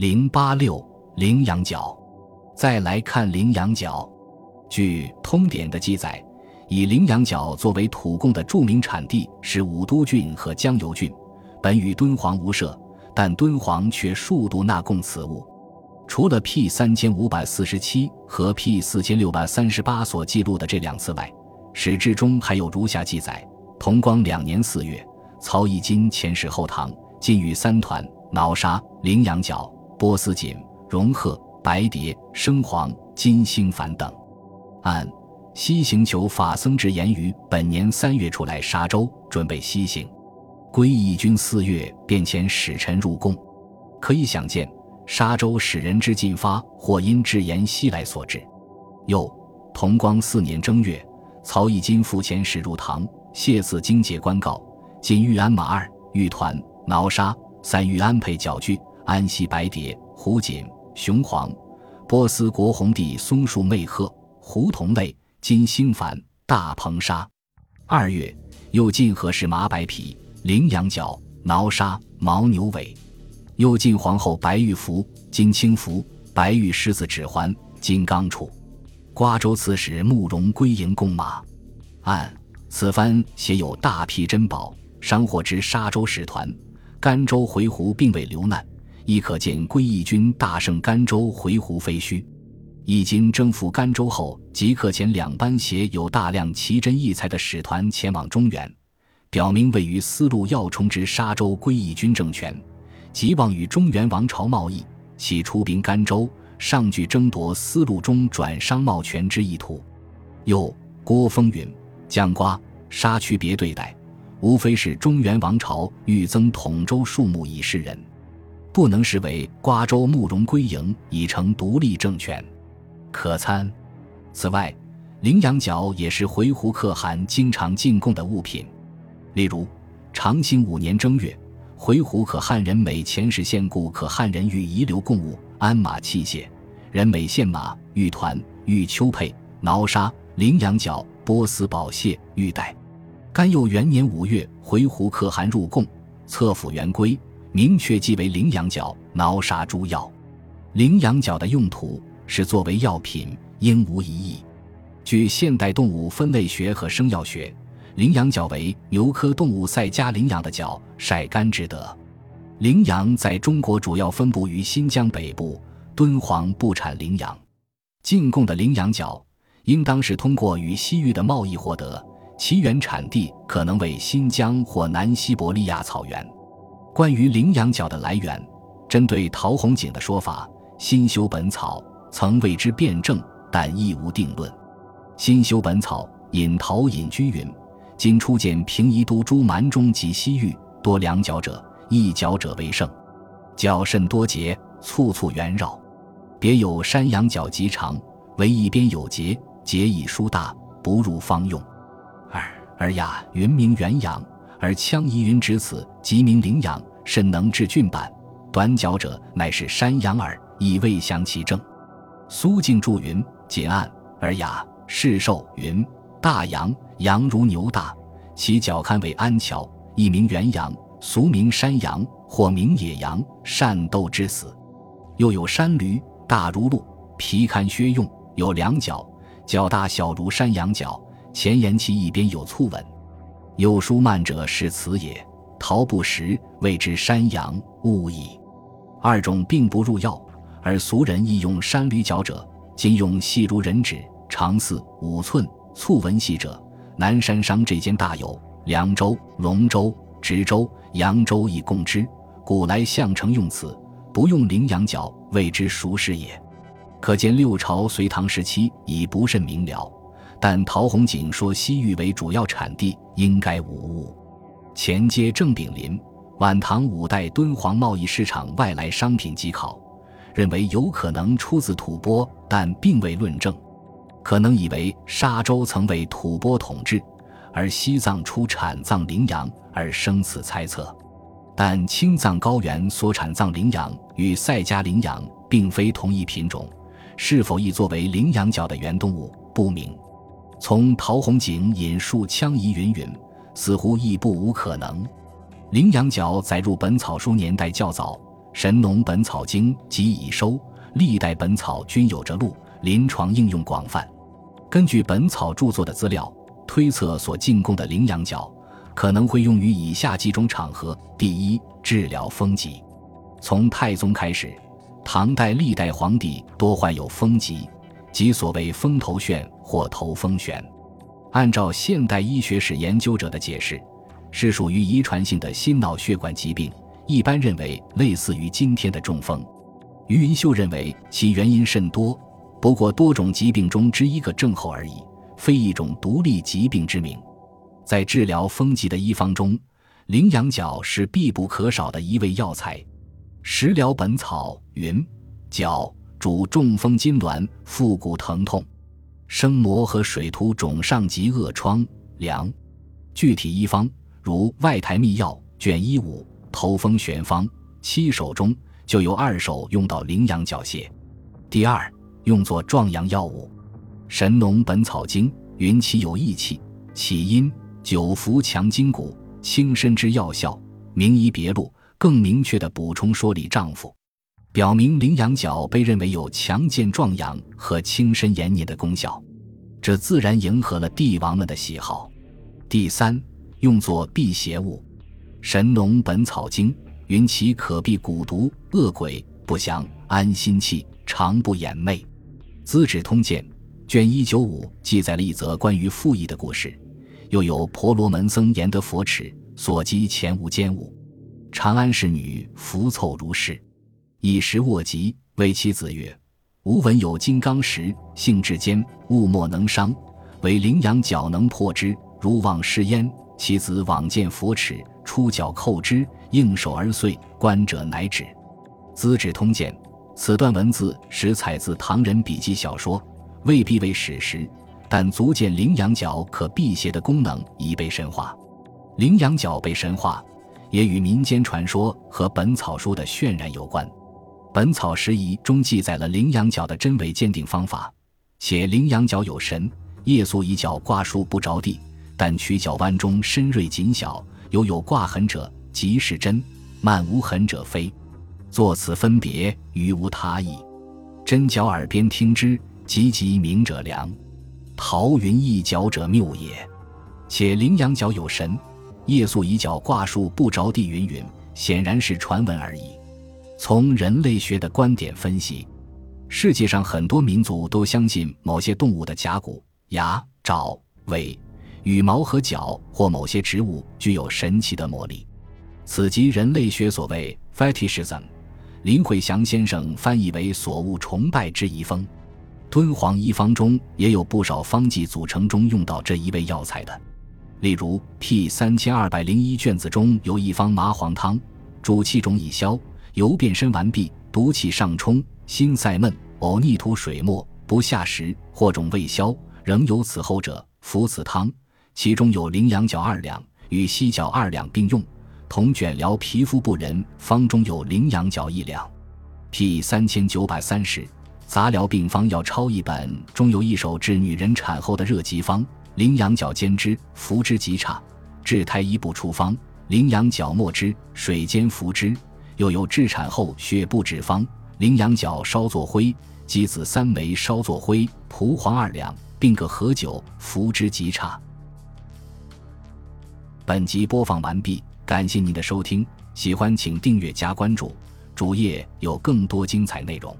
零八六羚羊角。再来看羚羊角，据《通典》的记载，以羚羊角作为土贡的著名产地是武都郡和江油郡，本与敦煌无涉，但敦煌却数度纳贡此物。除了 P 三千五百四十七和 P 四千六百三十八所记录的这两次外，史志中还有如下记载：同光两年四月，曹义金遣使后唐，进与三团、脑沙、羚羊角、波斯锦、绒鹤、白蝶、生黄、金星幡等。按西行求法僧之言于本年三月出来沙州，准备西行。归义军四月便遣使臣入贡，可以想见。沙州使人之进发，或因至延西来所致。又同光四年正月，曹义金复遣使入唐，谢赐经节官告，今玉安马二、玉团、挠沙三玉安配角具，安西白蝶、胡锦、雄黄、波斯国红地松树媚鹤、胡同类、金星幡、大蓬沙。二月，又进和氏麻白皮、羚羊角、挠沙、牦牛尾。又进皇后白玉符、金青符、白玉狮子指环、金刚杵。瓜州刺史慕容归营供马。按此番写有大批珍宝，商货之沙州使团、甘州回鹘并未留难，亦可见归义军大胜甘州回鹘非虚。义军征服甘州后，即刻遣两班携有大量奇珍异才的使团前往中原，表明位于丝路要冲之沙州归义军政权。即望与中原王朝贸易，其出兵甘州，上具争夺丝路中转商贸权之意图。又郭风云将瓜沙区别对待，无非是中原王朝欲增统州数目以示人，不能视为瓜州慕容归营已成独立政权，可参。此外，羚羊角也是回鹘可汗经常进贡的物品，例如长兴五年正月。回鹘可汗人每前使献故可汗人欲遗留贡物、鞍马器械，人每献马、玉团、玉秋佩、挠沙、羚羊角、波斯宝蟹、玉带。甘佑元年五月，回鹘可汗入贡，册府元规，明确记为羚羊角、挠杀诸药。羚羊角的用途是作为药品，应无疑义。据现代动物分类学和生药学。羚羊角为牛科动物赛加羚羊的角，晒干之德。羚羊在中国主要分布于新疆北部，敦煌不产羚羊。进贡的羚羊角，应当是通过与西域的贸易获得，其原产地可能为新疆或南西伯利亚草原。关于羚羊角的来源，针对陶弘景的说法，《新修本草》曾为之辩证，但亦无定论。《新修本草》引陶隐居云。今初见平夷都诸蛮中及西域多两角者，一角者为盛，角甚多节，簇簇圆绕。别有山羊角极长，唯一边有节，节亦疏大，不入方用。二而雅云名元阳，而羌夷云指此，即名羚羊，甚能治峻板。短角者乃是山羊耳，亦未详其正。苏静注云：简案而雅，世寿云。大羊，羊如牛大，其角堪为安桥，亦名元羊，俗名山羊，或名野羊，善斗之死。又有山驴，大如鹿，皮堪靴用，有两角，角大小如山羊角。前言其一边有簇纹。有书慢者是此也。陶不识，谓之山羊，勿矣。二种并不入药，而俗人亦用山驴角者，今用细如人指，长四五寸。簇纹细者，南山商这间大有，凉州、龙州、直州、扬州亦共之。古来相承用此，不用羚羊角，谓之熟视也。可见六朝隋唐时期已不甚明了，但陶弘景说西域为主要产地，应该无误。前接郑炳麟《晚唐五代敦煌贸易市场外来商品集考》，认为有可能出自吐蕃，但并未论证。可能以为沙州曾为吐蕃统治，而西藏出产藏羚羊而生此猜测，但青藏高原所产藏羚羊与赛加羚羊并非同一品种，是否亦作为羚羊角的原动物不明。从陶弘景引述羌夷云云，似乎亦不无可能。羚羊角载入《本草书》年代较早，神农本草经即已收，历代本草均有着录，临床应用广泛。根据本草著作的资料，推测所进贡的羚羊角可能会用于以下几种场合：第一，治疗风疾。从太宗开始，唐代历代皇帝多患有风疾，即所谓风头眩或头风眩。按照现代医学史研究者的解释，是属于遗传性的心脑血管疾病。一般认为类似于今天的中风，于云秀认为其原因甚多，不过多种疾病中之一个症候而已，非一种独立疾病之名。在治疗风疾的医方中，羚羊角是必不可少的一味药材。《食疗本草》云：角主中风痉挛、腹股疼痛、生膜和水涂肿上及恶疮凉。具体医方如《外台秘药》卷一五。头风玄方七首中就有二首用到羚羊角泻。第二，用作壮阳药物，《神农本草经》云其有益气，起因久服强筋骨、轻身之药效，名医别录更明确地补充说理丈夫，表明羚羊角被认为有强健壮阳和轻身延年的功效，这自然迎合了帝王们的喜好。第三，用作辟邪物。《神农本草经》云：“其可避蛊毒、恶鬼不祥，安心气，常不掩昧。”《资治通鉴》卷一九五记载了一则关于赋役的故事，又有婆罗门僧言得佛齿所及前无奸物，长安侍女服凑如是，一时卧疾，谓其子曰：“吾闻有金刚石，性质坚，物莫能伤，唯羚羊角能破之。如往试焉。”其子往见佛齿。出脚扣之，应手而碎。观者乃止。《资治通鉴》此段文字实采自唐人笔记小说，未必为史实，但足见羚羊角可辟邪的功能已被神化。羚羊角被神化，也与民间传说和《本草书》的渲染有关。《本草拾遗》中记载了羚羊角的真伪鉴定方法，且羚羊角有神，夜宿以角挂树不着地，但取角弯中深锐紧小。犹有挂痕者，即是真；漫无痕者，非。作此分别，于无他意。真角耳边听之，急急鸣者良。桃云一角者谬也。且羚羊角有神，夜宿以角挂树不着地，云云，显然是传闻而已。从人类学的观点分析，世界上很多民族都相信某些动物的甲骨、牙、爪、尾。羽毛和角或某些植物具有神奇的魔力，此即人类学所谓 fetishism。林慧祥先生翻译为所恶崇拜之遗风。敦煌医方中也有不少方剂组成中用到这一味药材的，例如 P 三千二百零一卷子中有一方麻黄汤，主气肿已消，油变身完毕，毒气上冲，心塞闷，呕逆吐水沫，不下食，或肿未消，仍有此后者，服此汤。其中有羚羊角二两，与犀角二两并用，同卷疗皮肤不仁。方中有羚羊角一两。P 三千九百三十杂疗病方要抄一本，中有一首治女人产后的热疾方：羚羊角煎之，服之极差；治胎医不出方：羚羊角末之，水煎服之。又有治产后血不止方：羚羊角稍作灰，鸡子三枚稍作灰，蒲黄二两，并可合酒，服之极差。本集播放完毕，感谢您的收听，喜欢请订阅加关注，主页有更多精彩内容。